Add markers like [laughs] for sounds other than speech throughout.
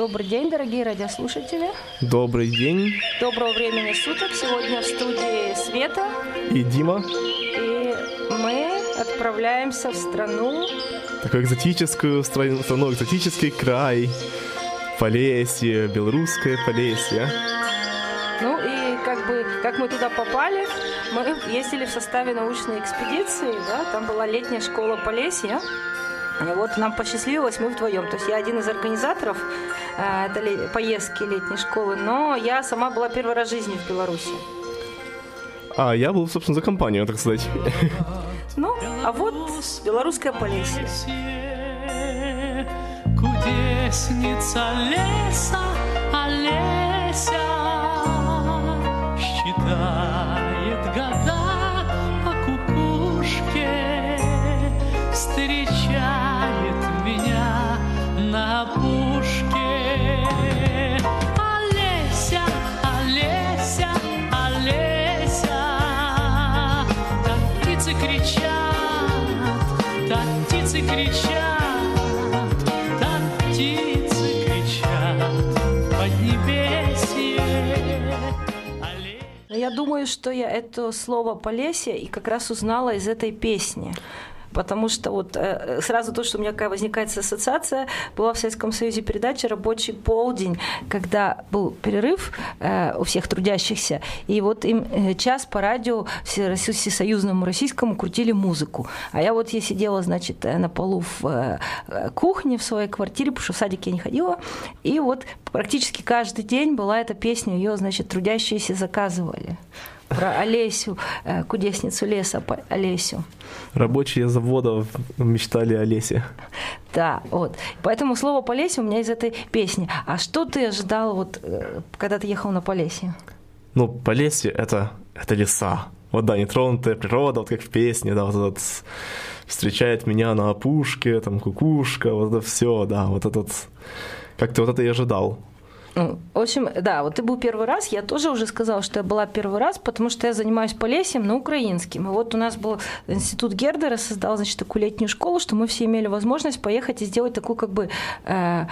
Добрый день, дорогие радиослушатели. Добрый день. Доброго времени суток. Сегодня в студии Света. И Дима. И мы отправляемся в страну. Такую экзотическую страну, страну экзотический край. Полесье, белорусское Полесье. Ну и как бы, как мы туда попали, мы ездили в составе научной экспедиции, да, там была летняя школа Полесья. И вот нам посчастливилось, мы вдвоем. То есть я один из организаторов э, этой поездки летней школы, но я сама была первый раз в жизни в Беларуси. А я был, собственно, за компанию, так сказать. Ну, а вот белорусская Полесье. Кудесница леса, Олеся думаю, что я это слово Полесье и как раз узнала из этой песни. Потому что вот э, сразу то, что у меня какая возникает ассоциация, была в Советском Союзе передача «Рабочий полдень», когда был перерыв э, у всех трудящихся, и вот им э, час по радио все- всесоюзному российскому крутили музыку. А я вот я сидела, значит, э, на полу в э, э, кухне в своей квартире, потому что в садик я не ходила, и вот практически каждый день была эта песня, ее, значит, трудящиеся заказывали про Олесю, э, кудесницу леса по- Олесю. Рабочие заводов мечтали о лесе. Да, вот. Поэтому слово Полесье у меня из этой песни. А что ты ожидал, вот, э, когда ты ехал на Полесье? Ну, Полесье — это, это леса. Вот да, нетронутая природа, вот как в песне, да, вот этот встречает меня на опушке, там кукушка, вот это все, да, вот этот, как ты вот это и ожидал. Ну, в общем, да, вот ты был первый раз, я тоже уже сказала, что я была первый раз, потому что я занимаюсь полесьем на украинском. И вот у нас был институт Гердера, создал, значит, такую летнюю школу, что мы все имели возможность поехать и сделать такой, как бы, э,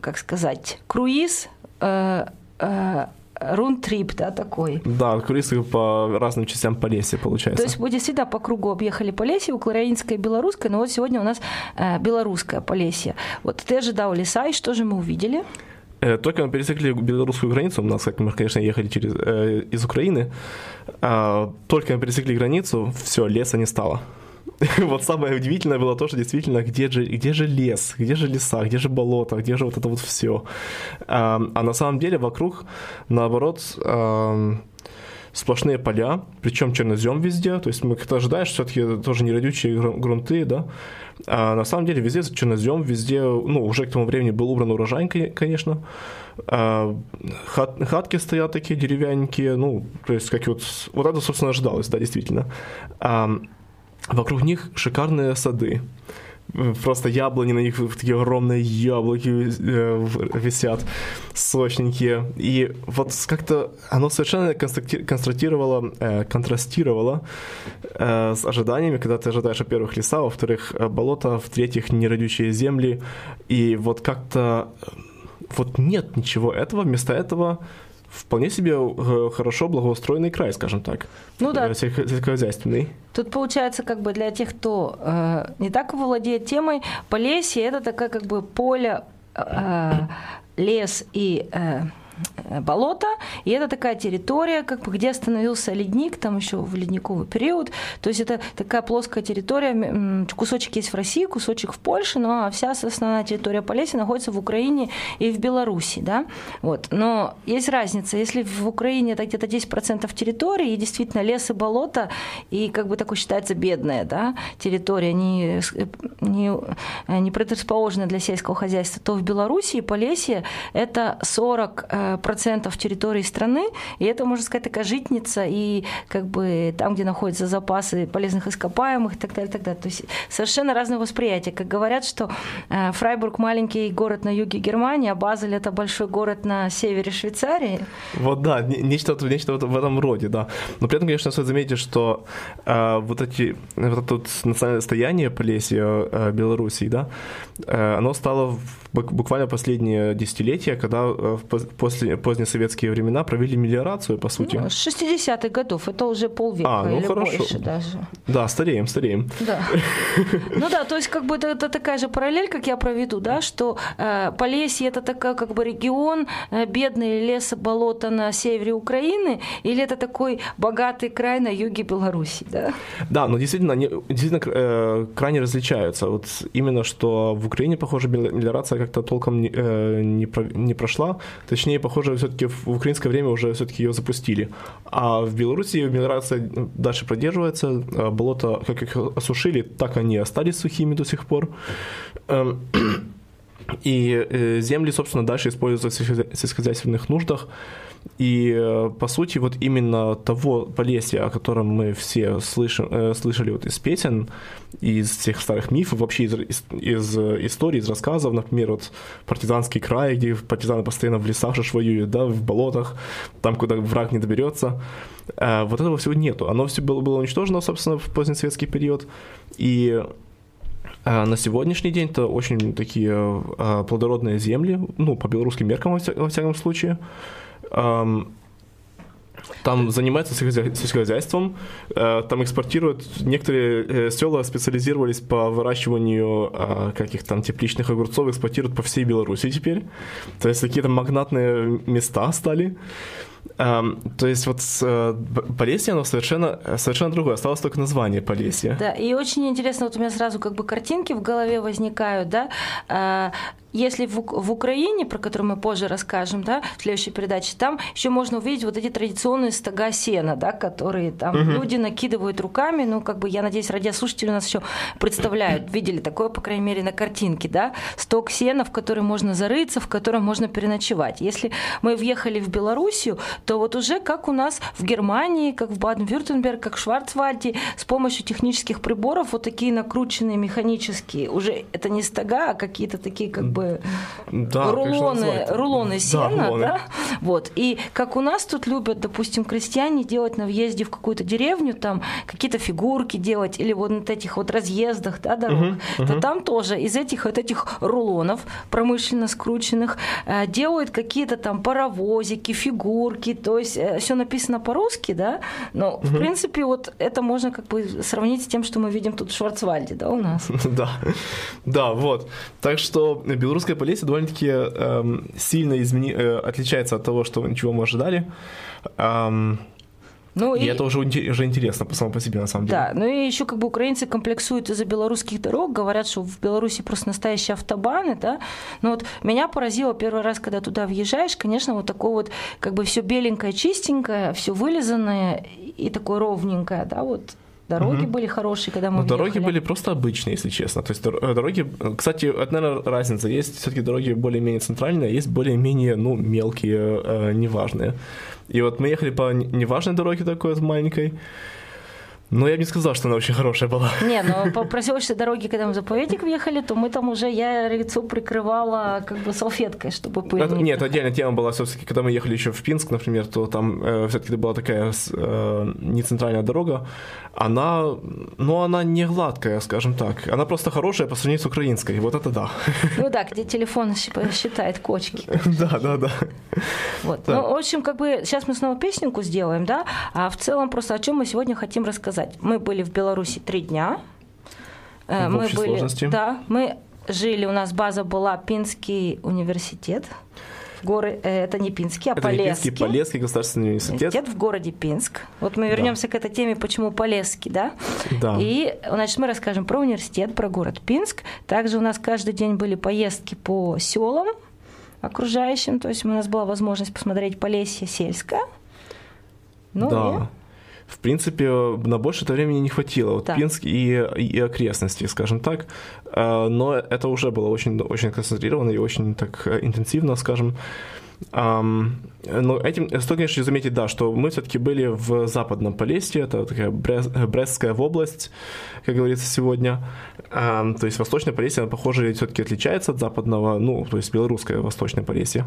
как сказать, круиз, э, э, рунд-трип, да, такой. Да, круизы по разным частям Полесья, получается. То есть мы действительно по кругу объехали Полесье, украинское и белорусское, но вот сегодня у нас э, белорусское Полесье. Вот ты ожидал леса, и что же мы увидели? Э, Только мы пересекли белорусскую границу, у нас, как мы, конечно, ехали через, э, из Украины, а, только мы пересекли границу, все, леса не стало. [laughs] Вот самое удивительное было то, что действительно, где же, где же лес, где же леса, где же болото, где же вот это вот все. А, а на самом деле вокруг, наоборот, ам, сплошные поля, причем чернозем везде, то есть мы как-то ожидаешь, все-таки тоже не родючие гру- грунты, да, а на самом деле везде чернозем, везде, ну, уже к тому времени был убран урожай, кон- конечно, А, хат- хатки стоят такие деревянненькие, ну, то есть как вот, вот это, собственно, ожидалось, да, действительно. А, вокруг них шикарные сады, Просто яблони на них, такие огромные яблоки э, висят, сочненькие. И вот как-то оно совершенно констратировало, э, контрастировало э, с ожиданиями, когда ты ожидаешь, во-первых, леса, во-вторых, болота, в-третьих, нерадючие земли. И вот как-то вот нет ничего этого, вместо этого вполне себе э, хорошо благоустроенный край, скажем так. Ну да. Сельско- Сельскохозяйственный. Тут получается, как бы для тех, кто э, не так владеет темой, Полесье это такая как бы поле, э, лес и э, болото, и это такая территория, как бы, где остановился ледник, там еще в ледниковый период. То есть это такая плоская территория, кусочек есть в России, кусочек в Польше, но вся основная территория Полесья находится в Украине и в Беларуси, да. Вот. Но есть разница, если в Украине это где-то 10% территории, и действительно лес и болото, и как бы такой считается бедная, да, территория, не, не, не предрасположенная для сельского хозяйства, то в Беларуси и Полесье это 40% территории страны, и это, можно сказать, такая житница, и как бы там, где находятся запасы полезных ископаемых и так далее, и так далее. То есть совершенно разное восприятие. Как говорят, что э, Фрайбург маленький город на юге Германии, а Базель это большой город на севере Швейцарии. Вот да, не- нечто, нечто в этом роде, да. Но при этом, конечно, стоит заметить, что э, вот, эти, вот это вот национальное достояние Полесья э, Белоруссии, да, э, оно стало в бу- буквально последние десятилетия, когда э, после, поздние советские времена провели мелиорацию, по сути. Ну, с 60-х годов, это уже полвека А, ну или хорошо. больше даже. Да, стареем, стареем. Да. [laughs] Ну да, то есть как бы это, это такая же параллель, как я проведу, да, что э, Полесье это такой как бы регион, э, бедный лес, болото на севере Украины, или это такой богатый край на юге Беларуси, да? Да, но действительно, они действительно э, крайне различаются. Вот именно что в Украине, похоже, мел- мелиорация как-то толком не, э, не, не прошла. Точнее, похоже, все-таки в украинское время уже все-таки ее запустили. А в Беларуси мелиорация дальше продерживается. Э, Болота, как их осушили, так они остались сухими до сих пор. Эм, [clears throat] И э, земли, собственно, дальше используются в сельскохозя- сельскохозяйственных нуждах. И, э, по сути, вот именно того Полесья, о котором мы все слышим, э, слышали вот из песен, из всех старых мифов, вообще из, из, из, э, историй, из рассказов, например, вот партизанский край, где партизаны постоянно в лесах же воюют, да, в болотах, там, куда враг не доберется. Э, Вот этого всего нету. Оно все было, было уничтожено, собственно, в позднесоветский период. И а на сегодняшний день это очень такие плодородные земли, ну, по белорусским меркам, во всяком случае. Ам, Там занимаются сельскохозя- сельскохозяйством, э, там экспортируют, некоторые э, села специализировались по выращиванию а, каких там тепличных огурцов, экспортируют по всей Беларуси теперь. То есть какие-то магнатные места стали. Ам, То есть вот с, э, Полесье, оно совершенно, совершенно другое, осталось только название Полесье. Да, и очень интересно, вот у меня сразу как бы картинки в голове возникают, да, А, если в, в Украине, про которую мы позже расскажем, да, в следующей передаче, там еще можно увидеть вот эти традиционные стога сена, да, которые там люди накидывают руками, ну, как бы, я надеюсь, радиослушатели у нас еще представляют, видели такое, по крайней мере, на картинке, да, стог сена, в который можно зарыться, в котором можно переночевать. Если мы въехали в Белоруссию, то вот уже как у нас в Германии, как в Баден-Вюртемберг, как в Шварцвальде, с помощью технических приборов вот такие накрученные механические, уже это не стога, а какие-то такие как бы Да, рулоны, рулоны Да, сена, рулоны. да? Вот. И как у нас тут любят, допустим, крестьяне делать на въезде в какую-то деревню, там какие-то фигурки делать, или вот на этих вот разъездах, да, дорог, то там тоже из этих вот этих рулонов промышленно скрученных э, делают какие-то там паровозики, фигурки, то есть все написано по-русски, да, но в принципе вот это можно как бы сравнить с тем, что мы видим тут в Шварцвальде, да, у нас. [laughs] Да, да, вот. Так что белорусская Полесье довольно-таки эм, сильно измени... э, отличается от того, что чего мы ожидали. Эм, Ну, и... это уже, уже интересно по самому по себе, на самом деле. Да, ну и еще как бы украинцы комплексуют из-за белорусских дорог, говорят, что в Беларуси просто настоящие автобаны, да. Но вот меня поразило первый раз, когда туда въезжаешь, конечно, вот такое вот как бы все беленькое, чистенькое, все вылизанное и такое ровненькое, да, вот дороги были хорошие, когда мы Но дороги были просто обычные, если честно. То есть э, дороги, э, кстати, это, наверное, разница. Есть все-таки дороги более-менее центральные, а есть более-менее, ну, мелкие, э, неважные. И вот мы ехали по неважной дороге такой маленькой. Но я бы не сказал, что она очень хорошая была. Не, ну [laughs] по проселочной дороге, когда мы в заповедник въехали, то мы там уже, я лицо прикрывала как бы салфеткой, чтобы пыль Это- не нет, отдельная тема была все-таки, когда мы ехали еще в Пинск, например, то там все-таки была такая э, не центральная дорога. Она, ну, она не гладкая, скажем так. Она просто хорошая по сравнению с украинской. Вот это да. Ну да, где телефон считает кочки. [laughs] Да, да, да. Вот. Да. Ну, в общем, как бы сейчас мы снова песенку сделаем, да, а в целом просто о чем мы сегодня хотим рассказать. Мы были в Беларуси три дня. Э, В мы общей были, сложности. Да, мы жили, у нас база была Пинский университет. Горы, э, это не Пинский, а Это Полесский. Пинский, Полесский государственный университет. Университет в городе Пинск. Вот мы вернемся к этой теме, почему Полесский, да? Да. И, значит, мы расскажем про университет, про город Пинск. Также у нас каждый день были поездки по селам окружающим, то есть у нас была возможность посмотреть Полесье сельское. Ну да. В принципе, на больше это времени не хватило. Вот Да. Пинск и, и окрестности, скажем так. А, Но это уже было очень, очень концентрировано и очень так э, интенсивно, скажем. Но этим стоит, конечно, заметить, да, что мы все-таки были в западном Полесье, это такая Брест- Брестская область, как говорится сегодня. То есть Восточное Полесье, оно, похоже, все-таки отличается от западного, ну, то есть белорусское Восточное Полесье.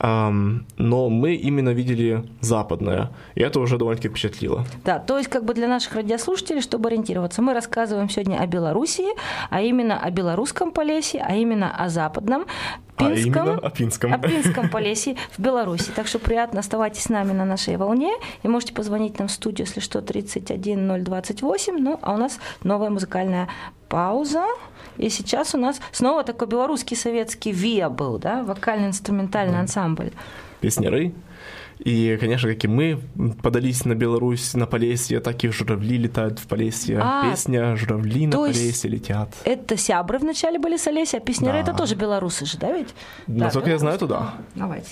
Но мы именно видели западное, и это уже довольно-таки впечатлило. Да, то есть как бы для наших радиослушателей, чтобы ориентироваться, мы рассказываем сегодня о Белоруссии, а именно о белорусском Полесье, а именно о западном, А Пинском, именно о Пинском. о Пинском Полесье в Беларуси. Так что приятно оставайтесь с нами на нашей волне и можете позвонить нам в студию, если что, 31 028. Ну, а у нас новая музыкальная пауза. И сейчас у нас снова такой белорусский советский ВИА был, да, вокально-инструментальный ансамбль. песняры. И, конечно, как и мы, подались на Беларусь, на Полесье, так и журавли летают в Полесье. А, Песня «Журавли на Полесье летят». Это сябры вначале были с Олеся, а песняры Да. это тоже белорусы же, да ведь? Насколько я знаю, то да. Давайте.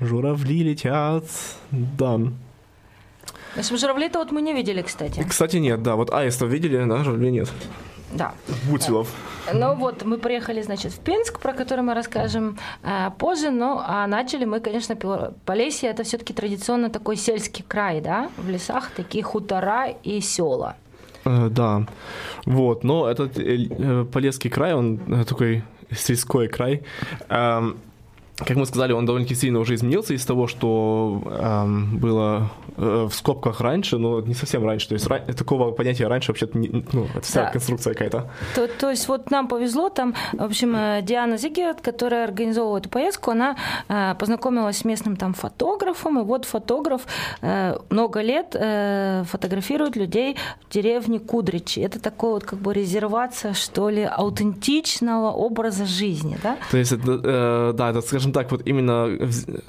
Журавли летят. Да. Значит, журавлей-то вот мы не видели, кстати. Кстати, нет, да. Вот аистов видели, да, журавлей нет. Да. Бутилов. Ну вот, мы приехали, значит, в Пинск, про который мы расскажем э, позже, ну, а начали мы, конечно, Полесье, это все таки традиционно такой сельский край, да, в лесах такие хутора и села. Э, Да. Вот, но этот э, э, Полесский край, он такой сельской край. Как мы сказали, он довольно-таки сильно уже изменился из того, что эм, было э, в скобках раньше, но не совсем раньше. То есть ра- такого понятия раньше вообще-то, не- ну, это вся Да. конструкция какая-то. То, то есть вот нам повезло, там, в общем, э, Диана Зигерт, которая организовывала эту поездку, она э, познакомилась с местным там фотографом, и вот фотограф э, много лет э, фотографирует людей в деревне Кудричи. Это такой вот как бы резервация, что ли, аутентичного образа жизни, да? То есть, это, э, да, это, скажем так, вот именно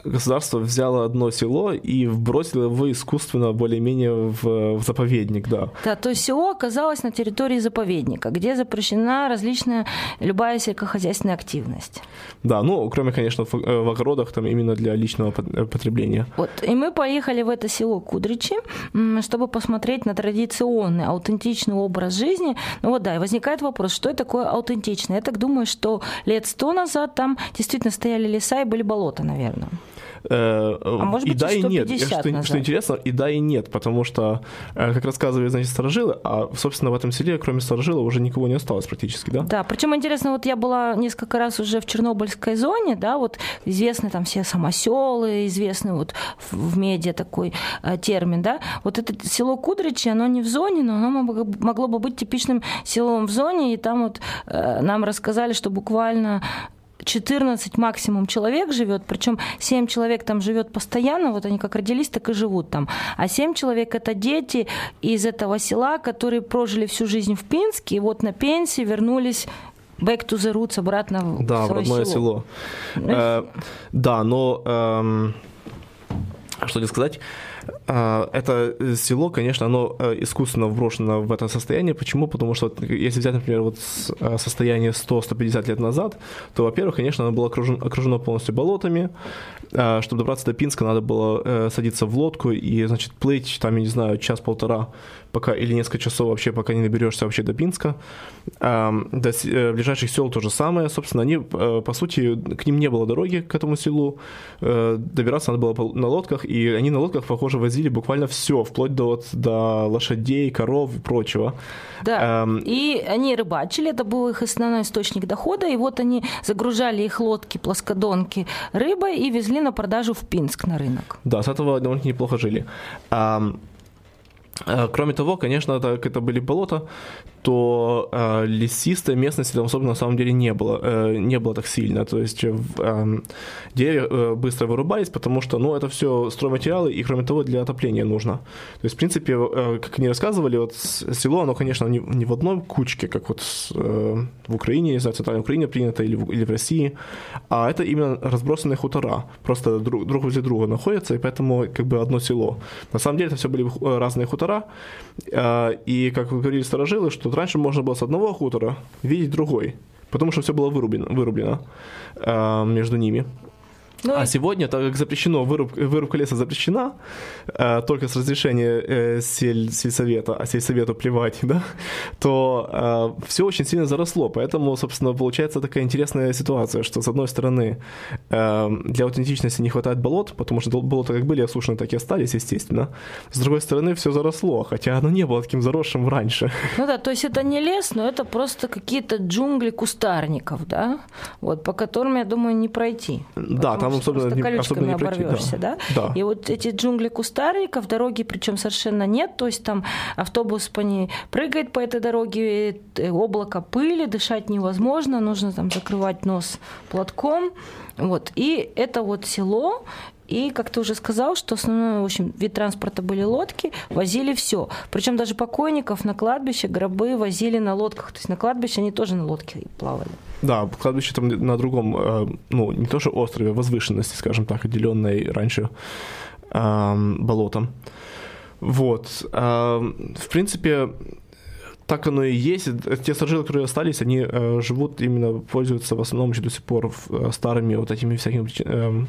государство взяло одно село и бросило его искусственно более-менее в, в заповедник, да. Да, то есть село оказалось на территории заповедника, где запрещена различная любая сельскохозяйственная активность. Да, ну, кроме, конечно, в, э, в огородах, там именно для личного э, потребления. Вот. И мы поехали в это село Кудричи, чтобы посмотреть на традиционный, аутентичный образ жизни. Ну вот да, и возникает вопрос, что это такое аутентичное? Я так думаю, что лет сто назад там действительно стояли леса и были болота, наверное. Э, А может и быть, да, и нет. 150 Что, назад. что интересно, и да, и нет, потому что, э, как рассказывали, значит, старожилы, а, собственно, в этом селе, кроме старожилов, уже никого не осталось практически, да? Да, причем интересно, вот я была несколько раз уже в Чернобыльской зоне, да, вот известны там все самоселы, известный вот в, медиа такой э, термин, да. Вот это село Кудричи, оно не в зоне, но оно могло, бы быть типичным селом в зоне, и там вот нам рассказали, что буквально 14 максимум человек живет, причем 7 человек там живет постоянно, вот они как родились, так и живут там. А 7 человек это дети из этого села, которые прожили всю жизнь в Пинске, и вот на пенсии вернулись back to the roots обратно в Да, в свое родное село. Э, да, но эм, что тебе сказать? Э, Это село, конечно, оно э, искусственно вброшено в это состояние. Почему? Потому что если взять, например, вот э, состояние 100-150 лет назад, то, во-первых, конечно, оно было окружено, окружено полностью болотами. Э, Чтобы добраться до Пинска, надо было э, садиться в лодку и, значит, плыть, там, я не знаю, час-полтора, пока или несколько часов вообще, пока не доберешься вообще до Пинска. Эм, До ближайших сел то же самое. Собственно, они, по сути, к ним не было дороги, к этому селу. Добираться надо было на лодках, и они на лодках, похоже, возили возили буквально все, вплоть до, вот, до лошадей, коров и прочего. Да. Эм, И они рыбачили, это был их основной источник дохода. И вот они загружали их лодки, плоскодонки рыбой и везли на продажу в Пинск на рынок. Да, с этого довольно-таки неплохо жили. Ам, э, Кроме того, конечно, так это были болота, то э, лесистой местности там особенно на самом деле не было, э, не было так сильно. То есть э, эм, деревья э, быстро вырубались, потому что, ну, это все стройматериалы, и кроме того, для отопления нужно. То есть, в принципе, э, как они рассказывали, вот село, оно, конечно, не, не в одной кучке, как вот э, в Украине, не знаю, в Центральной Украине принято или в, или в России, а это именно разбросанные хутора, просто друг, друг возле друга находятся, и поэтому как бы одно село. На самом деле это все были э, разные хутора, э, и, как говорили старожилы, что раньше можно было с одного хутора видеть другой, потому что все было вырублено, вырублено э, между ними. Ну, А и- сегодня, так как запрещено, выруб- вырубка леса запрещена, э, только с разрешения э, сель- сельсовета, а сельсовету плевать, [laughs] да, то все очень сильно заросло. Поэтому, собственно, получается такая интересная ситуация, что, с одной стороны, э, для аутентичности не хватает болот, потому что болота как были осушены, так и остались, естественно. С другой стороны, все заросло, хотя оно не было таким заросшим раньше. Ну да, то есть это не лес, но это просто какие-то джунгли кустарников, да, вот, по которым, я думаю, не пройти. Да, Потому там особенно просто не- особенно не пройти, да. оборвешься, да. Да. И вот эти джунгли кустарников, дороги причем совершенно нет, то есть там автобус по ней прыгает по этой дороге, э, облако пыли, дышать невозможно, нужно там закрывать нос платком, вот. И это вот село, и, как ты уже сказал, что основной, в общем, вид транспорта были лодки, возили все. Причем даже покойников на кладбище, гробы возили на лодках. То есть на кладбище они тоже на лодке плавали. Да, кладбище там на другом, э, ну, не то что острове, а возвышенности, скажем так, отделенной раньше эм, болотом. Вот. Эм, В принципе, так оно и есть. Те старожилы, которые остались, они э, живут именно, пользуются в основном еще до сих пор э, старыми вот этими всякими эм,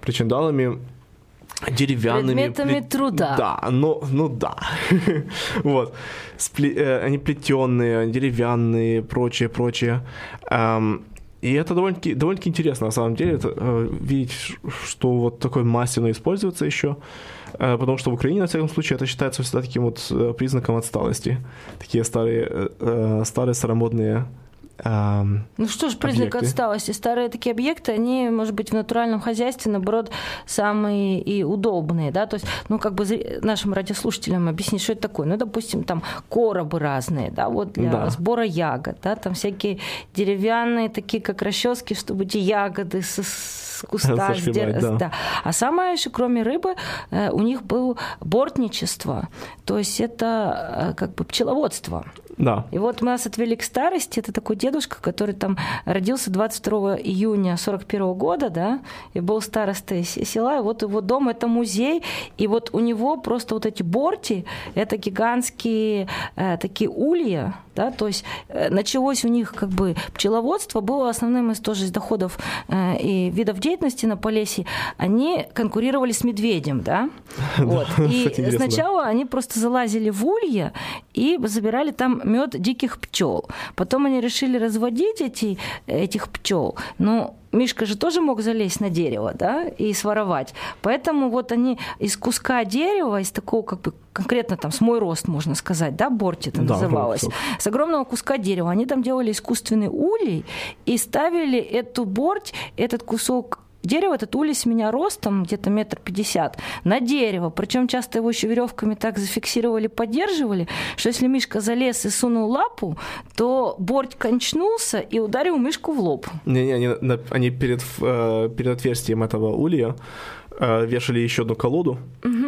причиндалами, деревянными. Предметами пле- труда. Да, ну, ну да. [laughs] вот. Спле- э, они плетеные, деревянные, прочее, прочее. Эм, и это довольно-таки, довольно-таки интересно, на самом деле, это, э, видеть, что вот такой массе оно используется еще. Э, потому что в Украине, на всяком случае, это считается всегда таким вот э, признаком отсталости. Такие старые, э, э, старые старомодные Ну что ж, признак Объекты. отсталости. Старые такие объекты, они, может быть, в натуральном хозяйстве, наоборот, самые и удобные, да, то есть, ну, как бы нашим радиослушателям объяснить, что это такое. Ну, допустим, там коробы разные, да, вот для Да. сбора ягод, да, там всякие деревянные, такие как расчески, чтобы эти ягоды с, с куста Зашивать, сдер- да. А самое еще, кроме рыбы, э, у них было бортничество, то есть это э, как бы пчеловодство. Да. И вот мы нас отвели к старости. Это такой дедушка, который там родился 22 июня 41 года, да, и был старостой села. И вот его дом – это музей. И вот у него просто вот эти борти – это гигантские э, такие улья, да, то есть э, началось у них как бы пчеловодство, было основным из тоже из доходов э, и видов деятельности на Полесье. Они конкурировали с медведем, да, [laughs] вот. И [laughs] сначала они просто залазили в улья и забирали там мед диких пчел. Потом они решили разводить эти, этих пчел. Но Мишка же тоже мог залезть на дерево, да, и своровать. Поэтому вот они из куска дерева, из такого как бы конкретно там с мой рост, можно сказать, да, борт это Да, называлось, с огромного куска дерева. Они там делали искусственный улей и ставили эту борть, этот кусок дерева, этот улей с меня ростом, где-то метр пятьдесят, на дерево. Причем часто его еще веревками так зафиксировали, поддерживали, что если Мишка залез и сунул лапу, то борть кончнулся и ударил Мишку в лоб. Не-не, они, они перед, э, перед отверстием этого улья вешали еще одну колоду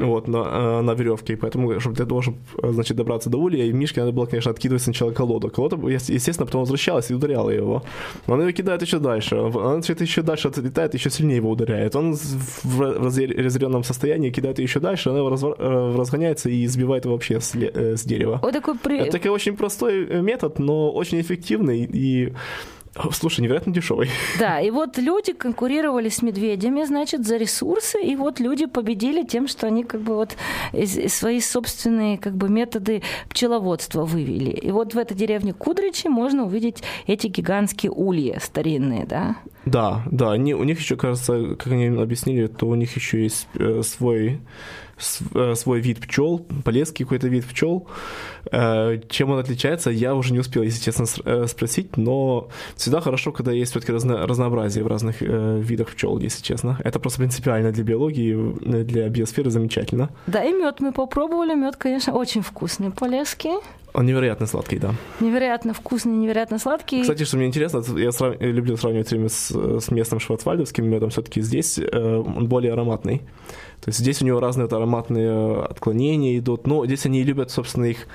вот, на, э, на веревке, и поэтому, чтобы для того, чтобы, э, значит, добраться до улья, и Мишке надо было, конечно, откидывать сначала колоду. Колода, естественно, потом возвращалась и ударяла его. Он ее кидает еще дальше, он значит, еще дальше отлетает, еще сильнее его ударяет. Он в разъя- разъяренном состоянии кидает ее еще дальше, она его э, разгоняется и сбивает его вообще с, э, с дерева. Вот такой при... Это такой очень простой э, метод, но очень эффективный и, слушай, невероятно дешевый. [laughs] Да, и вот люди конкурировали с медведями, значит, за ресурсы, и вот люди победили тем, что они как бы вот свои собственные как бы методы пчеловодства вывели. И вот в этой деревне Кудричи можно увидеть эти гигантские ульи старинные, да. Да, да, они, у них еще, кажется, как они объяснили, то у них еще есть э, свой, свой вид пчел, полезский какой-то вид пчел. Э, чем он отличается, я уже не успел, если честно, э, спросить, но всегда хорошо, когда есть все-таки разнообразие в разных э, видах пчел, если честно. Это просто принципиально для биологии, э, для биосферы замечательно. Да, и мед мы попробовали. Мед, конечно, очень вкусный полезский. Он невероятно сладкий, да. Невероятно вкусный, невероятно сладкий. Кстати, что мне интересно, я срав- люблю сравнивать время с, с местным шварцвальдовским медом, все-таки здесь э, он более ароматный. То есть здесь у него разные вот ароматные отклонения идут, но здесь они любят, собственно, их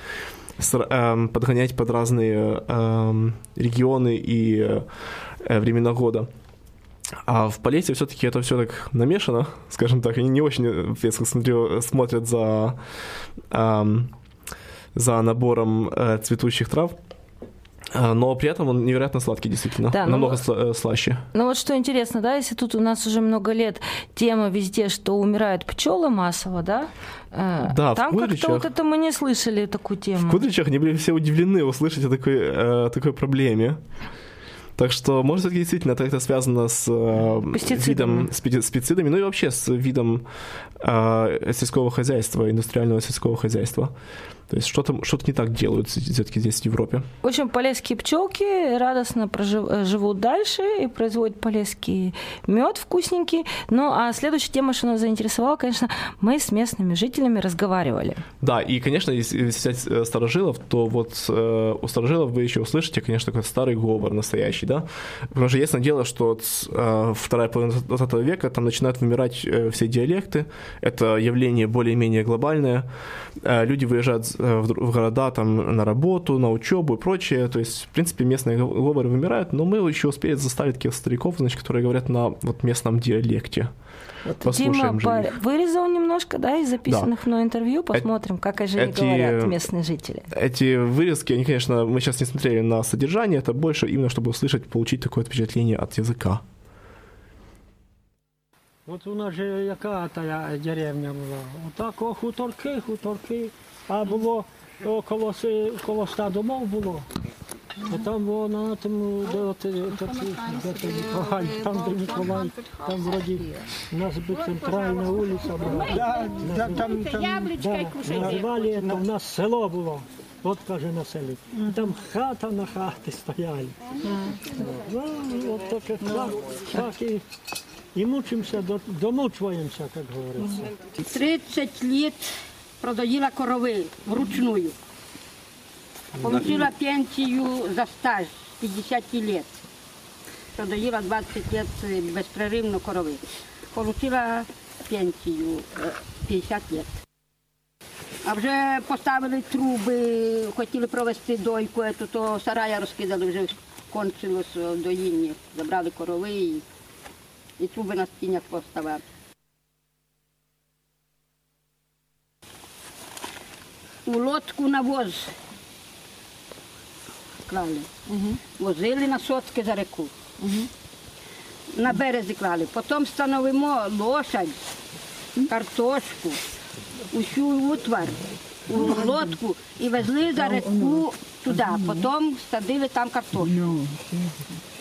эм, подгонять под разные эм, регионы и э, э, времена года. А в Полесье все-таки это все так намешано, скажем так, они не очень, э, я смотрю, смотрят за, эм, за набором э, цветущих трав. А, Но при этом он невероятно сладкий, действительно. Да, ну- Намного сла- э, слаще. Ну вот что интересно, да, если тут у нас уже много лет тема везде, что умирают пчелы массово, да? э, Да, Там как-то вот это мы не слышали такую тему. В Кудричах они были все удивлены услышать о такой, э, такой проблеме. Так что, может, это действительно это связано с э, Пестицидами. видом, с пестицидами, ну и вообще с видом э, сельского хозяйства, индустриального сельского хозяйства. То есть что-то что не так делают все-таки здесь, в Европе. В общем, полезские пчелки радостно прожив- э, живут дальше и производят полезский мед вкусненький. Ну, а следующая тема, что нас заинтересовала, конечно, мы с местными жителями разговаривали. Да, и, конечно, если взять э, старожилов, то вот э, у старожилов вы еще услышите, конечно, такой старый говор настоящий, да? Потому что ясное дело, что вот, э, вторая половина 20 века там начинают вымирать э, все диалекты. Это явление более-менее глобальное. Э, люди выезжают э, в, города там на работу, на учебу и прочее. То есть, в принципе, местные гов- говоры вымирают, но мы еще успели заставить таких стариков, значит, которые говорят на вот местном диалекте. Послушаем Дима их. вырезал немножко, да, из записанных мной интервью. Посмотрим, как же они эти- говорят местные жители. Эти вырезки, они, конечно, мы сейчас не смотрели на содержание, это больше именно, чтобы услышать, получить такое впечатление от языка. От у нас же яка та деревня була. Отак о, хуторки, хуторки. А було о, коло, си- коло ста домов було. А там було на тому, де от, е, Миколай, там де Миколай, там вроді у нас би центральна вулиця була. Да, там, там, Да, називали, то в нас село було. От каже на селі. І Там хата на хати стояли. Ну, от таке так, так і, і мучимося, до- домучуємося, як говориться. 30 лет продоила коровы вручную. Получила пенсию за стаж 50 лет. Продоила 20 лет э, беспрерывно коровы. Получила пенсию э, 50 лет. А вже поставили труби, хотіли провести дойку, ету, то сарая розкидали, вже кончилось е, доїння. Забрали корови і, і труби на стінях поставили. у лодку на клали. Возили на сотки за реку. На березі клали. Потім становимо лошадь, картошку, усю утвар у лодку і везли за реку туди. Потім садили там картошку.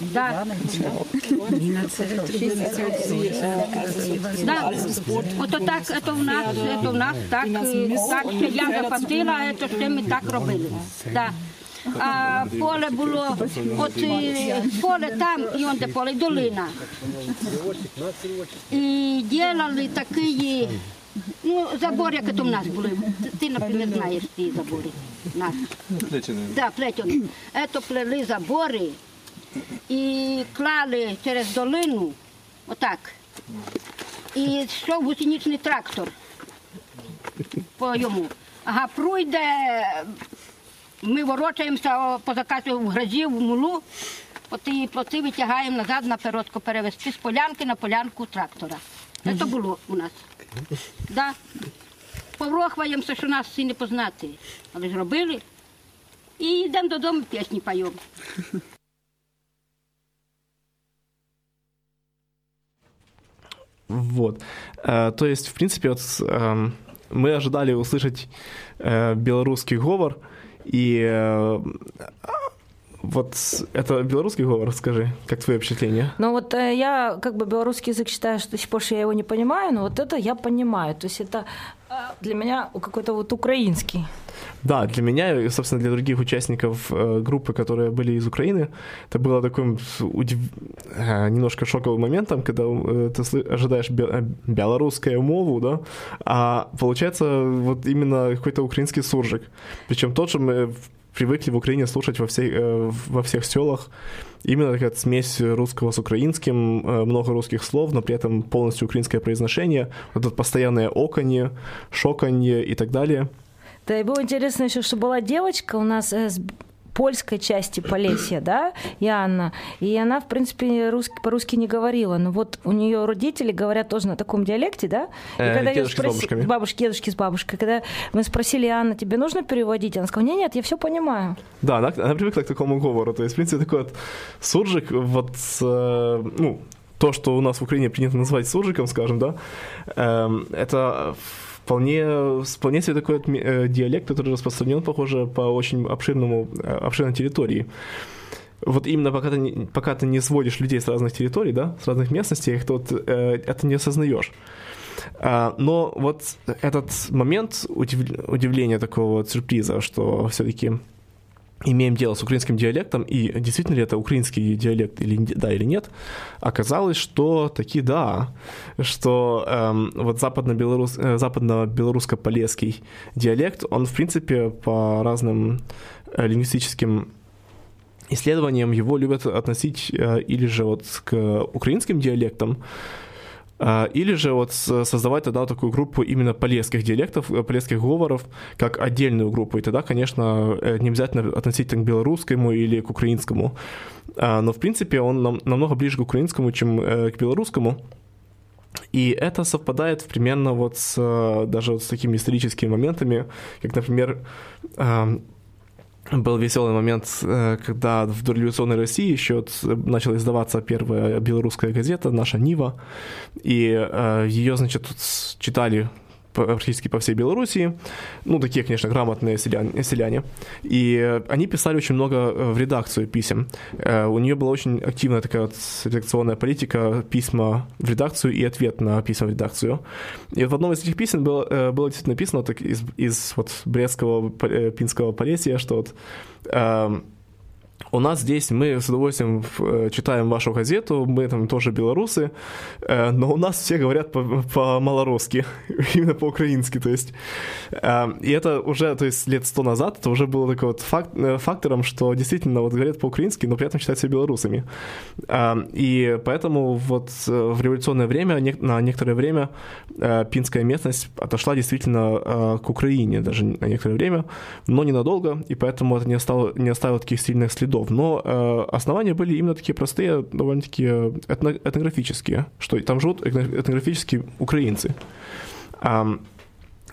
Да. Да. Ото так, це в нас, це в нас так, так ще я заплатила, це ще ми так робили. Да. А поле було, от е, поле там і он де поле, долина. І делали такі, ну, забор, як в нас були. Ти, наприклад, знаєш ті забори. Наші. Да, плетені. Ето плели забори і клали через долину, отак. І йшов гусеничний трактор по йому. Ага, пройде, ми ворочаємося по заказу в грозі, в мулу, от і плоти витягаємо назад на передку перевезти з полянки на полянку трактора. Це було у нас. Да. Поврохваємося, що нас всі не познати. Але ж робили. І йдемо додому, пісні поємо. Вот. Э, То есть, в принципе, вот эм, мы ожидали услышать э, белорусский говор, и э, вот это белорусский говор, скажи, как твое впечатление? Ну вот э, я как бы белорусский язык считаю, что до сих пор что я его не понимаю, но вот это я понимаю. То есть это э, для меня какой-то вот украинский. Да, для меня и, собственно, для других участников э, группы, которые были из Украины, это было таким удив- э, немножко шоковым моментом, когда э, ты сли- ожидаешь бе- э, белорусскую мову, да, а получается вот именно какой-то украинский суржик. Причем тот же мы привыкли в Украине слушать во, всей, э, во всех селах. Именно такая смесь русского с украинским, э, много русских слов, но при этом полностью украинское произношение, вот это постоянное оконье, шоканье и так далее. Да, и было интересно еще, что была девочка у нас э, польской части Полесья, да, Яна, и она, в принципе, рус- по-русски не говорила, но вот у нее родители говорят тоже на таком диалекте, да, и Э, её дедушки с спроси- бабушками. бабушки, дедушки с бабушкой, когда мы спросили, Анна, тебе нужно переводить? Она сказала, нет, нет, я все понимаю. Да, она, она привыкла к такому говору. То есть, в принципе, такой вот суржик, вот, э, ну, то, что у нас в Украине принято называть суржиком, скажем, да, эм, это вполне, вполне себе такой э, диалект, который распространен, похоже, по очень обширному, э, обширной территории. Вот именно пока ты, пока ты не сводишь людей с разных территорий, да, с разных местностей, то вот, э, это не осознаешь. А, но вот этот момент удив- удивления такого вот сюрприза, что все-таки имеем дело с украинским диалектом, и действительно ли это украинский диалект или да или нет, оказалось, что таки да, что эм, вот западно-белорус, э, западно-белорусско-полесский диалект, он в принципе по разным э, лингвистическим исследованиям его любят относить э, или же вот к украинским диалектам, Или же вот создавать тогда такую группу именно полесских диалектов, э, полесских говоров, как отдельную группу. И тогда, конечно, э, не обязательно относить к белорусскому или к украинскому. А, Но, в принципе, он нам- намного ближе к украинскому, чем э, к белорусскому. И это совпадает примерно вот с, даже вот с такими историческими моментами, как, например, был веселый момент, э, когда в дореволюционной России еще начала издаваться первая белорусская газета «Наша Нива», и э, ее, значит, тут читали практически по всей Белоруссии, ну, такие, конечно, грамотные селяне, селяне. и э, они писали очень много э, в редакцию писем. Э, У нее была очень активная такая вот редакционная политика, письма в редакцию и ответ на письма в редакцию. И в одном из этих писем было, было действительно написано так из, из вот Брестского, Пинского Полесья, что вот эм, у нас здесь мы с удовольствием э, читаем вашу газету, мы там тоже белорусы, э, но у нас все говорят по- по-малорусски, [laughs] именно по-украински, то есть. Э, И это уже, то есть лет сто назад, это уже было такой вот фак- э, фактором, что действительно вот говорят по-украински, но при этом считают себя белорусами. И поэтому вот в революционное время, на некоторое время пинская местность отошла действительно к Украине даже на некоторое время, но ненадолго, и поэтому это не оставило, не оставило таких сильных следов. Но э, основания были именно такие простые, довольно-таки э, этно- этнографические, что там живут этно- этнографические украинцы. Ам,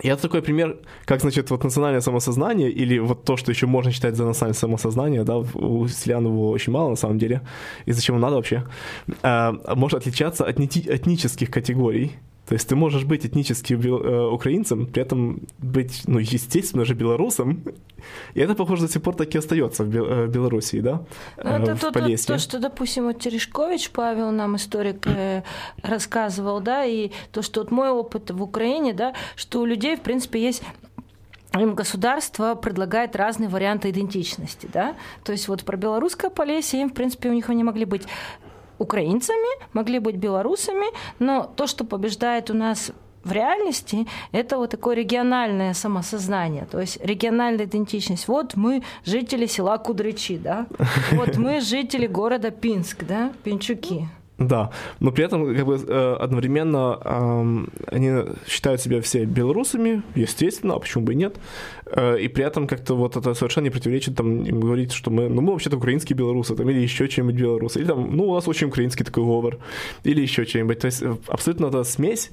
и это такой пример, как, значит, вот национальное самосознание, или вот то, что еще можно считать за национальное самосознание, да, у селян его очень мало на самом деле, и зачем он надо вообще, а, может отличаться от этнических категорий. То есть ты можешь быть этнически э, украинцем, при этом быть, ну, естественно же, белорусом. И это, похоже, до сих пор так и остается в Бел- э, Белоруссии, да? Ну, э, это в то, то, Полесье. то, что, допустим, вот Терешкович Павел нам, историк, рассказывал, да, и то, что вот мой опыт в Украине, да, что у людей, в принципе, есть им государство предлагает разные варианты идентичности, да, то есть вот про белорусское Полесье им, в принципе, у них они могли быть украинцами, могли быть белорусами, но то, что побеждает у нас в реальности это вот такое региональное самосознание, то есть региональная идентичность. Вот мы жители села Кудрычи, да, вот мы жители города Пинск, да, Пинчуки. Да, но при этом как бы э, одновременно они считают себя все белорусами, естественно, а почему бы и нет, Э, и при этом как-то вот это совершенно не противоречит там им говорить, что мы, ну мы вообще-то украинские белорусы, там, или еще чем-нибудь белорусы, или там, ну у нас очень украинский такой говор, или еще чем-нибудь, то есть э, абсолютно эта смесь,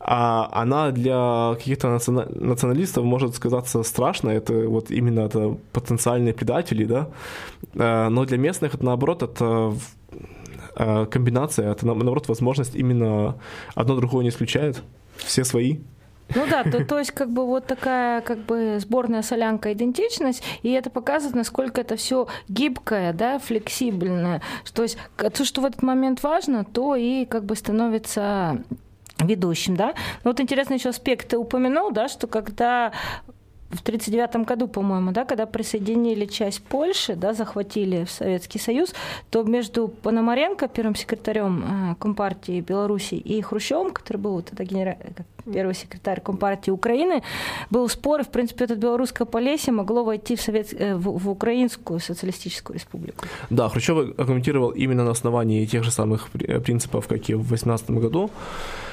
а она для каких-то национа- националистов может сказаться страшной, это вот именно это потенциальные предатели, да, но для местных это наоборот, это комбинация, это на- наоборот возможность именно одно другое не исключает, все свои. Ну да, то, то есть как бы вот такая как бы сборная солянка идентичность, и это показывает, насколько это все гибкое, да, флексибельное. То есть то, что в этот момент важно, то и как бы становится ведущим, да. Ну, вот интересный еще аспект ты упомянул, да, что когда в 1939 году, по-моему, да, когда присоединили часть Польши, да, захватили в Советский Союз, то между Пономаренко, первым секретарем э, Компартии Беларуси, и Хрущевым, который был тогда генера... как первый секретарь Компартии Украины, был спор, и, в принципе, это белорусское Полесье могло войти в, Совет... э, в, в Украинскую социалистическую республику. Да, Хрущев аргументировал именно на основании тех же самых при- принципов, как и в 2018 году, э,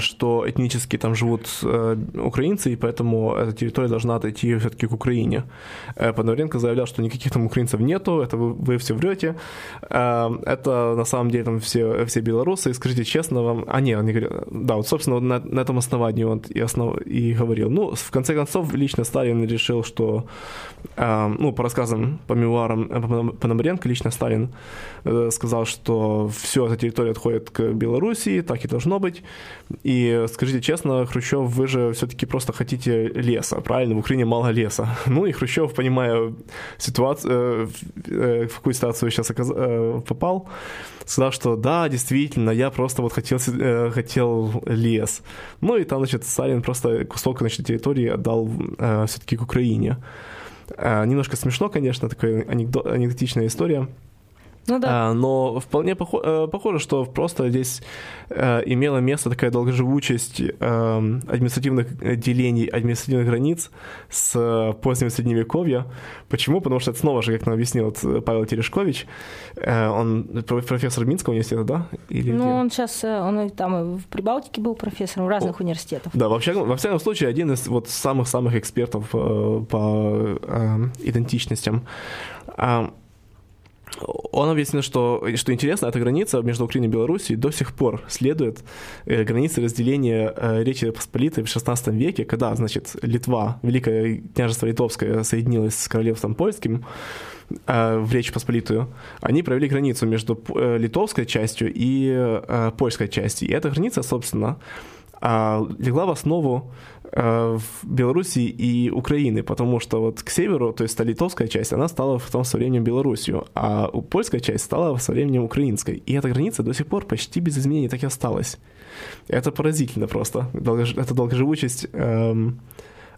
что этнически там живут э, украинцы, и поэтому эта территория должна отойти все-таки к Украине. Э, Пономаренко заявлял, что никаких там украинцев нету, это вы, вы все врете. Э, Это на самом деле там все, все белорусы, и скажите честно вам... А, нет, они говорят, да, вот, собственно, на, на этом основании он и, основ, и говорил. Ну, в конце концов, лично Сталин решил, что, э, ну, по рассказам, по мемуарам э, Поном- Пономаренко, лично Сталин э, сказал, что все, эта территория отходит к Белоруссии, так и должно быть. И скажите честно, Хрущев, вы же все-таки просто хотите леса, правильно? В Украине мало леса. [laughs] Ну и Хрущев, понимая ситуацию, э, в э, в какую ситуацию сейчас оказ- э, попал, сказал, что да, действительно, я просто вот хотел, хотел лес. Ну и там, значит, Сталин просто кусок, значит, территории отдал все-таки к Украине. Немножко смешно, конечно, такая анекдо- анекдотичная история. Ну да. А, но вполне похо- э, похоже, что просто здесь э, имела место такая долгоживучесть э, административных делений, административных границ с э, позднего средневековья. Почему? Потому что это снова же, как нам объяснил Павел Терешкович, он про- профессор Минского университета, да? Или Ну, где? он сейчас, он там в Прибалтике был профессором разных О. университетов. Да, во всяком, во всяком случае, один из вот самых-самых экспертов по э, идентичностям. Он объяснил, что, что интересно, эта граница между Украиной и Белоруссией до сих пор следует э, границе разделения э, Речи Посполитой в XVI веке, когда, значит, Литва, Великое княжество Литовское соединилось с королевством польским э, в Речь Посполитую, они провели границу между э, литовской частью и э, польской частью. И эта граница, собственно, а, легла в основу в Белоруссии и Украины, потому что вот к северу, то есть та литовская часть, она стала в том со временем Белоруссию, а польская часть стала со временем украинской. И эта граница до сих пор почти без изменений так и осталась. Это поразительно просто. Это долгоживучесть эм,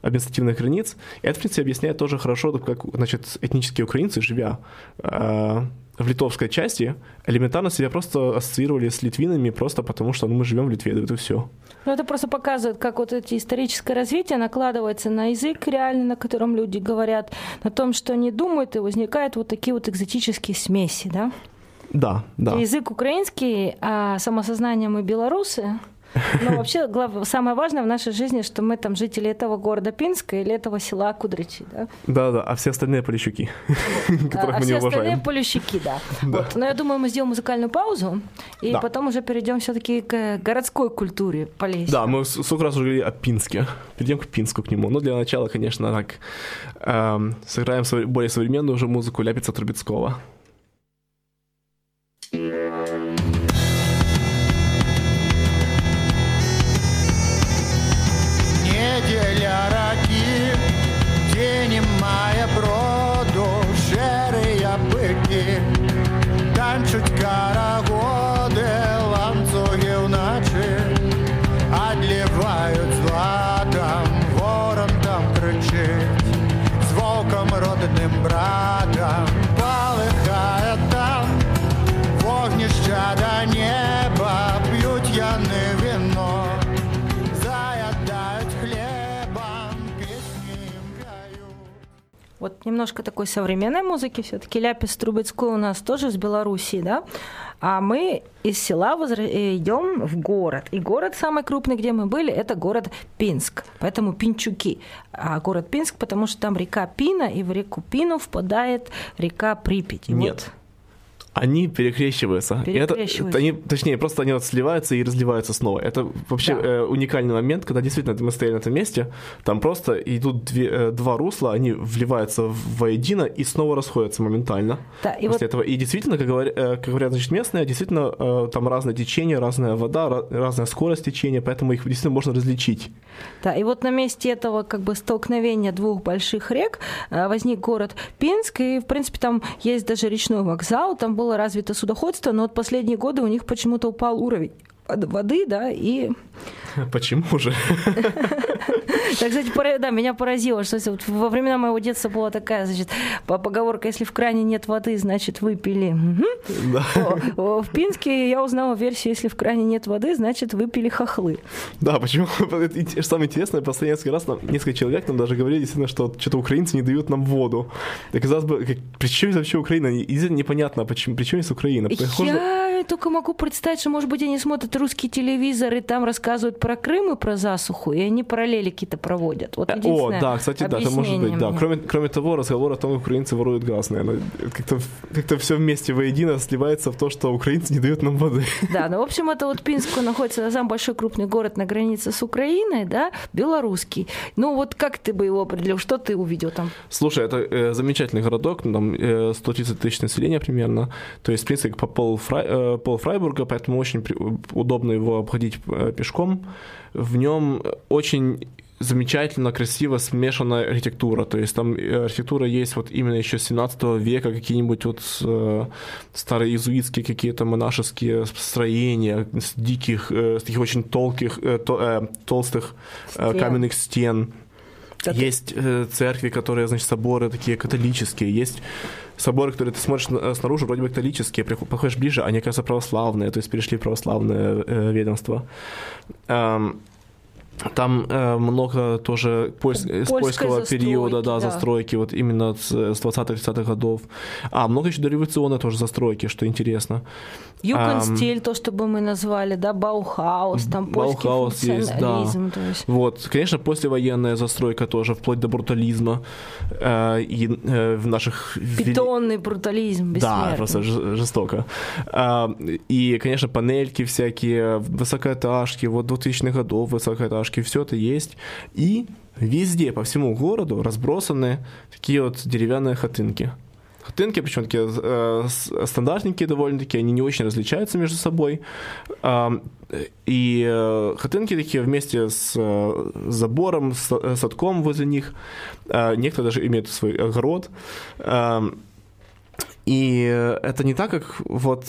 административных границ. И это, в принципе, объясняет тоже хорошо, как, значит, этнические украинцы, живя э, в литовской части, элементарно себя просто ассоциировали с литвинами просто потому, что ну, мы живем в Литве, да это все. Ну, это просто показывает, как вот это историческое развитие накладывается на язык реально, на котором люди говорят, на том, что они думают, и возникают вот такие вот экзотические смеси, да? Да, да. Язык украинский, а самосознание мы белорусы. Но вообще глав- самое важное в нашей жизни, что мы там жители этого города Пинска или этого села Кудричи, да? Да, да, а все остальные полищуки, [laughs] которых а мы все не остальные уважаем. полющики, [laughs] да. Вот. Но я думаю, мы сделаем музыкальную паузу, и Да. потом уже перейдем все-таки к городской культуре Полесья. Да, мы сколько раз уже говорили о Пинске. Перейдем к Пинску, к нему. Но для начала, конечно, так, эм, сыграем более современную уже музыку Ляпица Трубецкого. Немножко такой современной музыки все-таки. Ляпис Трубецкой у нас тоже из Белоруссии, да? А мы из села возра- э, идем в город. И город самый крупный, где мы были, это город Пинск. Поэтому Пинчуки. А город Пинск, потому что там река Пина, и в реку Пину впадает река Припять. Нет. вот- Они перекрещиваются. И это- Перекрещиваются. они, точнее, просто они вот сливаются и разливаются снова. Это вообще Да. э, уникальный момент, когда действительно мы стояли на этом месте, там просто идут две- э, два русла, они вливаются воедино и снова расходятся моментально. Да, и после вот- этого. И действительно, как говорят, э, как говорят значит, местные, действительно э, там разное течение, разная вода, ра- разная скорость течения, поэтому их действительно можно различить. Да, и вот на месте этого как бы столкновения двух больших рек э, возник город Пинск, и, в принципе, там есть даже речной вокзал, там было развито судоходство, но вот последние годы у них почему-то упал уровень воды, да, и Почему же? Так, кстати, да, меня поразило, что вот во времена моего детства была такая, значит, по- поговорка, если в кране нет воды, значит, выпили. Мгм. О, о, В Пинске я узнала версию, если в кране нет воды, значит, выпили хохлы. Да, почему? Самое интересное, последний несколько раз нам, несколько человек нам даже говорили, действительно, что что-то украинцы не дают нам воду. И казалось бы, как, при чем здесь вообще Украина? И непонятно, почему, при чем здесь Украина? Похоже- Я только могу представить, что, может быть, они смотрят русский телевизор и там рассказывают про Крым и про засуху, и они параллели какие-то проводят. Вот Э, О, да, кстати, да, это может быть, да. мне. Кроме, кроме того, разговор о том, как украинцы воруют газ, наверное, как-то, как-то все вместе воедино сливается в то, что украинцы не дают нам воды. Да, ну, в общем, это вот Пинск находится самый большой крупный город на границе с Украиной, да, белорусский. Ну, вот как ты бы его определил? Что ты увидел там? Слушай, это э, замечательный городок, там э, 130 тысяч населения примерно, то есть, в принципе, по пол, Фрай, э, пол Фрайбурга, поэтому очень удобно его обходить э, пешком. В нем очень замечательно, красиво смешанная архитектура. То есть там э, архитектура есть вот именно еще с 17 века, какие-нибудь вот э, старые иезуитские какие-то монашеские строения с диких, э, с таких очень толких, э, то- э, толстых э, каменных стен. Да ты- Есть э, церкви, которые, значит, соборы такие католические. Есть соборы, которые ты смотришь на- снаружи, вроде бы католические, подходишь ближе, они, кажется, православные, то есть перешли в православное э, ведомство. Эм, там э, много тоже польс- э, с польского застройки, периода, да, да. застройки, вот именно с, с 20-30-х годов. А, много еще дореволюционной тоже застройки, что интересно. Югендстиль, то, что бы мы назвали, да, Баухаус, там польский Баухаус есть, да. то есть. Вот, конечно, послевоенная застройка тоже, вплоть до брутализма. Э, и э, в наших... Бетонный брутализм Да, просто жестоко. А, И, конечно, панельки всякие, высокоэтажки, вот 2000-х годов высокоэтажки, все это есть. И везде, по всему городу разбросаны такие вот деревянные хатынки. Хатынки, причем такие э, с- стандартненькие довольно-таки, они не очень различаются между собой. А, И э, хатынки такие вместе с э, забором, с э, садком возле них. А, Некоторые даже имеют свой огород. А, и э, это не так, как вот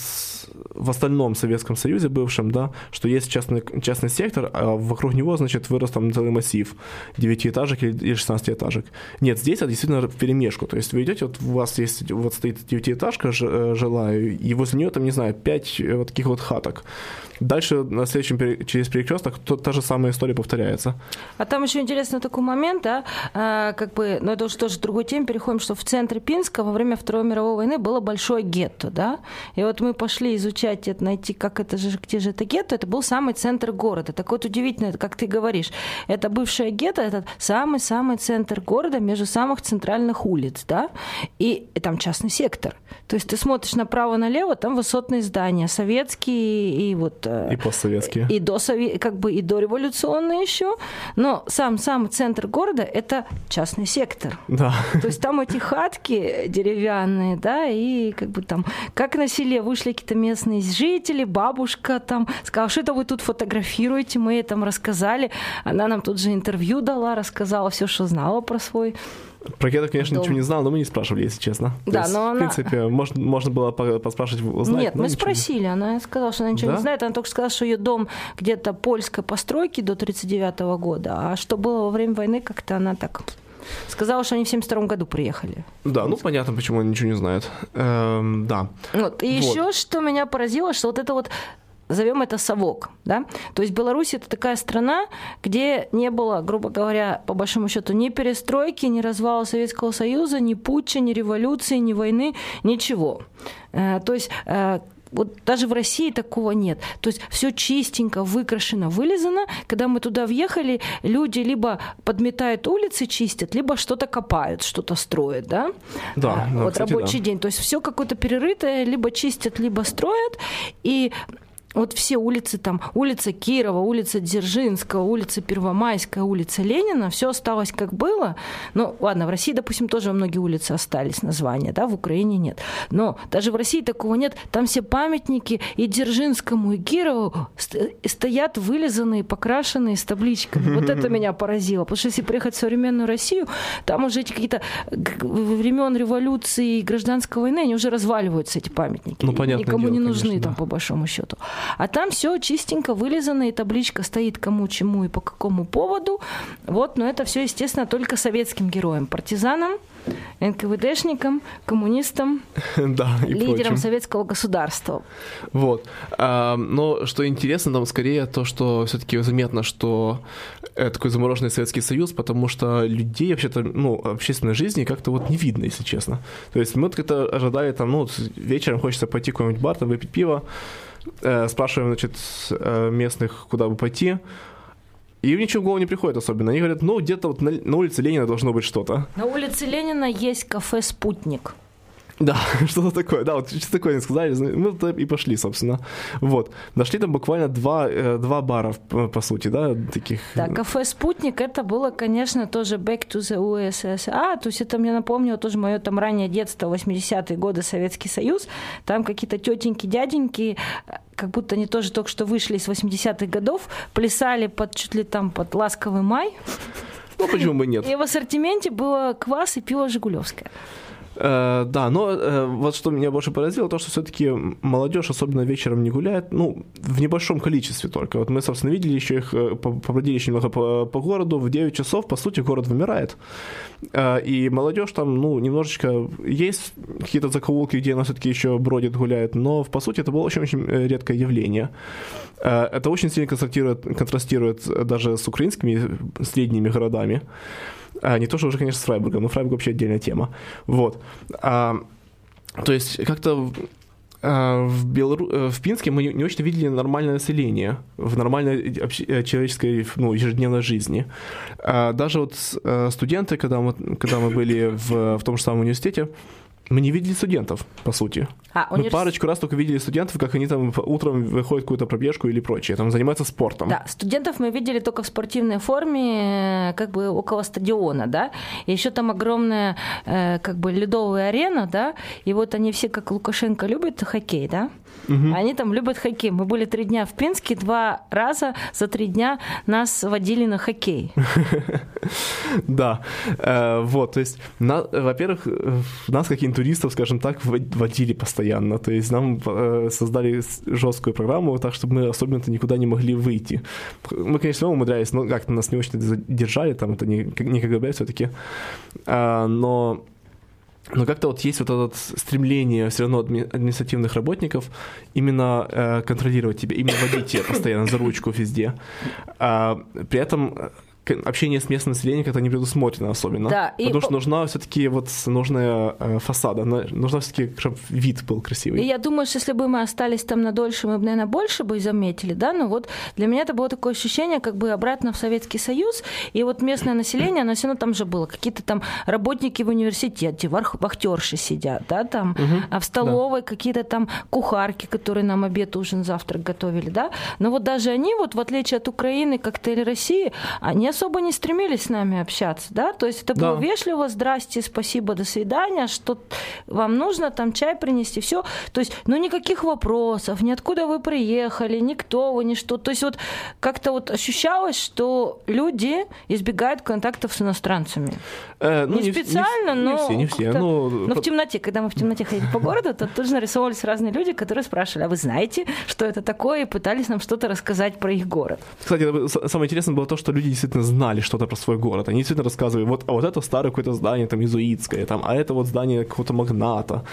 в остальном Советском Союзе бывшем, да, что есть частный, частный сектор, а вокруг него, значит, вырос там целый массив девятиэтажек или или 16-этажек. Нет, здесь это действительно перемешку. То есть вы идете, вот у вас есть, вот стоит девятиэтажка ж- э, жилая, и возле нее, там, не знаю, пять э, вот таких вот хаток. Дальше на следующем, через перекресток то, та же самая история повторяется. А там еще интересный такой момент, да, а, как бы, ну это уже тоже другой тем, переходим, что в центре Пинска во время Второй мировой войны было большое гетто, да, и вот мы пошли изучать это, найти, как это же, где же это гетто, это был самый центр города. Так вот удивительно, как ты говоришь, это бывшее гетто, это самый-самый центр города между самых центральных улиц, да, и, и там частный сектор. То есть ты смотришь направо-налево, там высотные здания, советские и вот... э, И постсоветские. и до как бы и до революционные еще, но сам самый центр города это частный сектор. Да. То есть там эти хатки деревянные, да, и как бы там, как на селе вышли какие-то местные жители, бабушка там сказала, что это вы тут фотографируете, мы ей там рассказали, она нам тут же интервью дала, рассказала все, что знала про свой Про гетто, конечно, Дом. ничего не знал, но мы не спрашивали, если честно. Да, есть, но В она- принципе, можно, можно было по- поспрашивать, узнать. Нет, мы ничего спросили, она сказала, что она ничего Да? не знает, она только сказала, что ее дом где-то польской постройки до 1939 года, а что было во время войны, как-то она так сказала, что они в 1972 году приехали. Да, ну понятно, почему он ничего не знает. Эм, да. Вот. И Вот. еще что меня поразило, что вот это вот Назовем это совок, да? То есть Беларусь это такая страна, где не было, грубо говоря, по большому счету, ни перестройки, ни развала Советского Союза, ни путча, ни революции, ни войны, ничего. Э, То есть э, вот даже в России такого нет. То есть все чистенько, выкрашено, вылизано. Когда мы туда въехали, люди либо подметают улицы, чистят, либо что-то копают, что-то строят, да? Да, А, да, вот кстати, рабочий да. день. То есть все какое-то перерытое, либо чистят, либо строят. И вот все улицы там, улица Кирова, улица Дзержинского, улица Первомайская, улица Ленина, все осталось как было. Ну, ладно, в России, допустим, тоже многие улицы остались, названия, да, в Украине нет. Но даже в России такого нет. Там все памятники и Дзержинскому, и Кирову ст- стоят вылизанные, покрашенные с табличками. Вот это меня поразило. Потому что если приехать в современную Россию, там уже эти какие-то времен революции и гражданской войны, они уже разваливаются, эти памятники. Ну, понятное Никому не дело, нужны конечно, там да. по большому счету. А там все чистенько вылизано, и табличка стоит кому, чему и по какому поводу. Вот, но это все, естественно, только советским героям, партизанам, НКВДшникам, коммунистам, [laughs] Да, лидерам прочим. советского государства. Вот. А, но что интересно, там скорее то, что все-таки заметно, что такой замороженный Советский Союз, потому что людей вообще-то, ну, общественной жизни как-то вот не видно, если честно. То есть мы как-то ожидали там, ну, вечером хочется пойти в какой-нибудь бар, там выпить пиво, спрашиваем, значит, э, местных, куда бы пойти, и им ничего в голову не приходит особенно. Они говорят, ну, где-то вот на, на улице Ленина должно быть что-то. На улице Ленина есть кафе «Спутник». [laughs] Да, что-то такое. Да, вот что такое они сказали. Мы туда и пошли, собственно. Вот. Нашли там буквально два, э, два бара, по по сути, да, таких. Да, кафе «Спутник» это было, конечно, тоже back to the USSR, то есть это мне напомнило тоже мое там раннее детство, 80-е годы, Советский Союз, там какие-то тетеньки, дяденьки, э, как будто они тоже только что вышли из 80-х годов, плясали под чуть ли там под «Ласковый май», Ну, почему бы нет? и в ассортименте было квас и пиво «Жигулевское». Э, да, но э, вот что меня больше поразило, то, что все-таки молодежь особенно вечером не гуляет, ну, в небольшом количестве только. Вот мы, собственно, видели еще их, э, по- побродили еще немного по, по городу, в 9 часов, по сути, город вымирает. И молодежь там, ну, немножечко есть какие-то закоулки, где она все-таки еще бродит, гуляет, но, по сути, это было очень-очень редкое явление. Это очень сильно контрастирует, контрастирует даже с украинскими средними городами. А, не то, что уже, конечно, с Фрайбургом, но Фрайбург вообще отдельная тема. Вот. А, то есть как-то а, в, Белору... э, в Пинске мы не очень видели нормальное население в нормальной общ- э, человеческой ну, ежедневной жизни. А, Даже вот э, студенты, когда мы, когда мы были в, в том же самом университете, мы не видели студентов, по сути. А, Мы универс- парочку раз только видели студентов, как они там утром выходят какую-то пробежку или прочее, там занимаются спортом. Да, студентов мы видели только в спортивной форме, э, как бы около стадиона, да. И еще там огромная, э, как бы ледовая арена, да. И вот они все, как Лукашенко, любят хоккей, да. Они там любят хоккей. Мы были три дня в Пинске, два раза за три дня нас водили на хоккей. [laughs] Да, Э, вот, то есть, во-первых, э, нас, как интуристов, скажем так, вод- водили постоянно, то есть нам э, создали жесткую программу, так, чтобы мы особенно-то никуда не могли выйти. Мы, конечно, умудрялись, но как-то нас не очень задержали, там это не КГБ все-таки, но но как-то вот есть вот это стремление все равно адми- административных работников именно э, контролировать тебя, именно водить тебя постоянно за ручку везде. А, при этом э, общение с местным населением как-то не предусмотрено особенно. Да, и потому что нужна все-таки вот нужная э, фасада, на- нужна все-таки, чтобы вид был красивый. И я думаю, что если бы мы остались там надольше, мы бы, наверное, больше бы заметили, да, но вот для меня это было такое ощущение, как бы обратно в Советский Союз, и вот местное население, оно все равно там же было, какие-то там работники в университете, вах- вахтерши сидят, да, там, а в столовой какие-то там кухарки, которые нам обед, ужин, завтрак готовили, да, но вот даже они, вот в отличие от Украины, как-то или России, они особо не стремились с нами общаться, да, то есть это Да. было вежливо, здрасте, спасибо, до свидания, что вам нужно, там чай принести, все. То есть, ну, никаких вопросов, ни откуда вы приехали, никто вы, ни что. То есть, вот как-то вот ощущалось, что люди избегают контактов с иностранцами. Э, ну, не, в- специально, не, но... Не все, не все. Ну, но в темноте, когда мы в темноте ходили по городу, то тут же нарисовывались разные люди, которые спрашивали, а вы знаете, что это такое, и пытались нам что-то рассказать про их город. Кстати, самое интересное было то, что люди действительно знали что-то про свой город. Они действительно рассказывали, вот, а вот это старое какое-то здание, там, иезуитское, там, а это вот здание какого-то магната.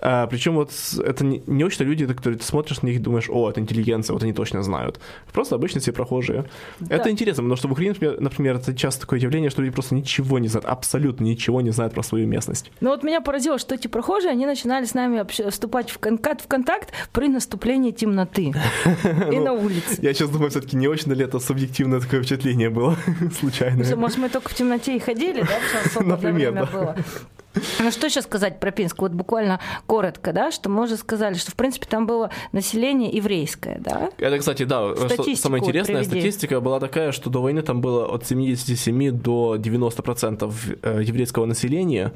А, причем вот это не, не очень люди, которые ты смотришь на них и думаешь, о, это интеллигенция, вот они точно знают. Просто обычно все прохожие. Это интересно, потому что в Украине, например, например, это часто такое явление, что люди просто ничего не знают, абсолютно ничего не знают про свою местность. Но вот меня поразило, что эти прохожие, они начинали с нами общ- вступать в контакт, в контакт при наступлении темноты [laughs] и на улице. Я сейчас думаю, все-таки не очень ли это субъективное такое впечатление было, [laughs] случайное. Может, мы только в темноте и ходили, да, [laughs] Например, да. Ну что еще сказать про Пинск? Вот буквально коротко, да, что мы уже сказали, что в принципе там было население еврейское, да? Это, кстати, да, что Статистику самое интересное, приведи. статистика была такая, что до войны там было от 77 до 90% э, еврейского населения,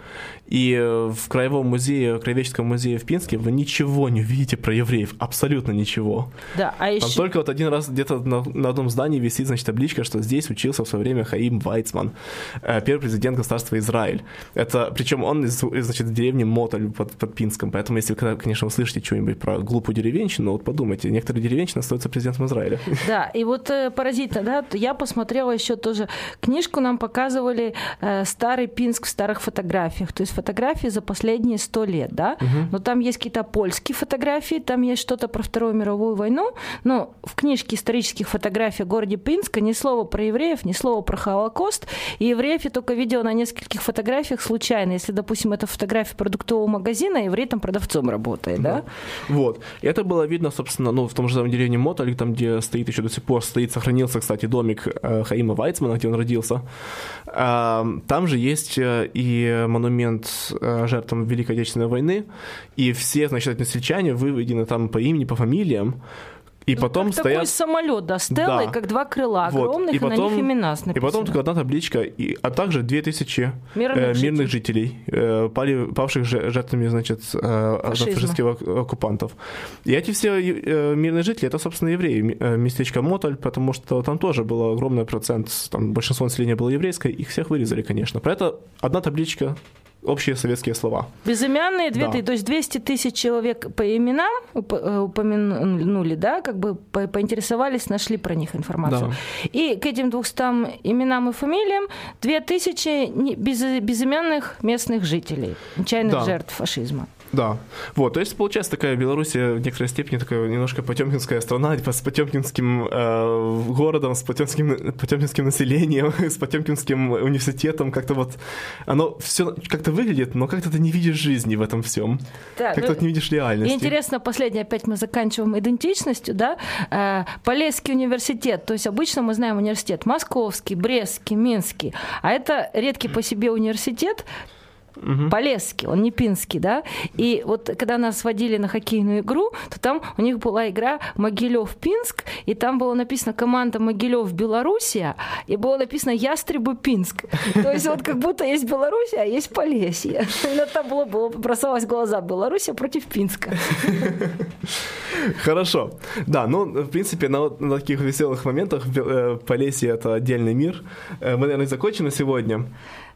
и э, в Краевом музее, Краеведческом музее в Пинске вы ничего не увидите про евреев, абсолютно ничего. Да, а Там еще... только вот один раз где-то на, на одном здании висит, значит, табличка, что здесь учился в свое время Хаим Вайцман, э, первый президент государства Израиль. Это, причем он из, значит, деревни Моталь под, под Пинском, поэтому если конечно, услышите что-нибудь про глупую деревенщину, вот подумайте, некоторые деревенщины остаются президентом Израиля. [laughs] Да, и вот э, поразительно, да, я посмотрела еще тоже. Книжку, нам показывали э, старый Пинск в старых фотографиях, то есть фотографии за последние сто лет, да, но там есть какие-то польские фотографии, там есть что-то про Вторую мировую войну, но в книжке исторических фотографий о городе Пинска ни слова про евреев, ни слова про Холокост, и евреев я только видела на нескольких фотографиях случайно, если, допустим, это фотография продуктового магазина, а еврей там продавцом работает, да? Вот. И это было видно, собственно, ну, в том же самом деревне Моталь, там, где стоит еще до сих пор, стоит, сохранился, кстати, домик э, Хаима Вайцмана, где он родился. А, Там же есть э, и монумент э, жертвам Великой Отечественной войны, и все, значит, односельчане выведены там по имени, по фамилиям, и потом как такой стоят... самолет, да, стеллой, Да. как два крыла Вот. огромных, и, на них имена и потом только одна табличка, и, а также 2000 Мирных э, жителей. мирных жителей, э, пали, павших же- жертвами, значит, э, фашистских ок- оккупантов. И эти все э, мирные жители, это, собственно, евреи. Э, Местечко Моталь, потому что там тоже был огромный процент, там большинство населения было еврейское, их всех вырезали, конечно. Про это одна табличка, общие советские слова. Безымянные, две, Да. ты- то есть 200 тысяч человек по именам э, упомянули, да, как бы по- поинтересовались, нашли про них информацию. И к этим 200 именам и фамилиям 2000 не- без- безымянных местных жителей, нечаянных Да. жертв фашизма. Да. Вот, то есть получается такая Белоруссия в некоторой степени такая немножко потемкинская страна, типа с потемкинским э, городом, с потемкинским, потемкинским населением, [laughs] с потемкинским университетом, как-то вот оно все как-то выглядит, но как-то ты не видишь жизни в этом всем. Да, как-то ну, вот не видишь реальности. интересно, последнее, опять мы заканчиваем идентичностью, да, Э, Полесский университет, то есть обычно мы знаем университет Московский, Брестский, Минский, а это редкий по себе университет, Полесский, он не пинский, да. И вот когда нас водили на хоккейную игру, то там у них была игра Могилев-Пинск, и там было написано команда Могилев Белоруссия, и было написано Ястребы Пинск. То есть вот как будто есть Белоруссия, а есть Полесье. [laughs] Именно там было, бросалось в глаза Белоруссия против Пинска. Хорошо. Да, ну, в принципе, на, на таких веселых моментах э, Полесье — это отдельный мир. Э, мы, наверное, закончим на сегодня.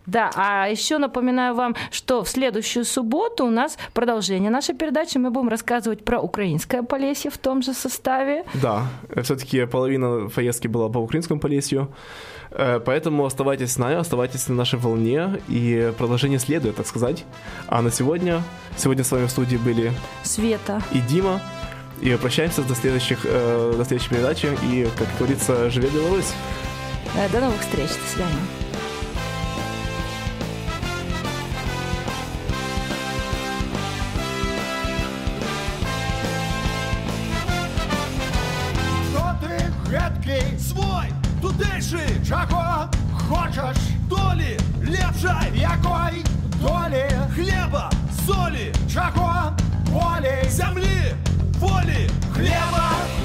Да, а еще напоминаю вам, что в следующую субботу у нас продолжение нашей передачи. Мы будем рассказывать про украинское Полесье в том же составе. Да, все-таки половина поездки была по украинскому Полесью. Э, Поэтому оставайтесь с нами, оставайтесь на нашей волне, и продолжение следует, так сказать. А на сегодня, сегодня с вами в студии были Света. и Дима, и прощаемся до следующих, э, до следующей передачи, и, как говорится, живет Беларусь! Э, До новых встреч. До свидания. тиші, чого хочеш, долі, лепша, якой, долі, хлеба, солі, чого, волі, землі, волі, хлеба.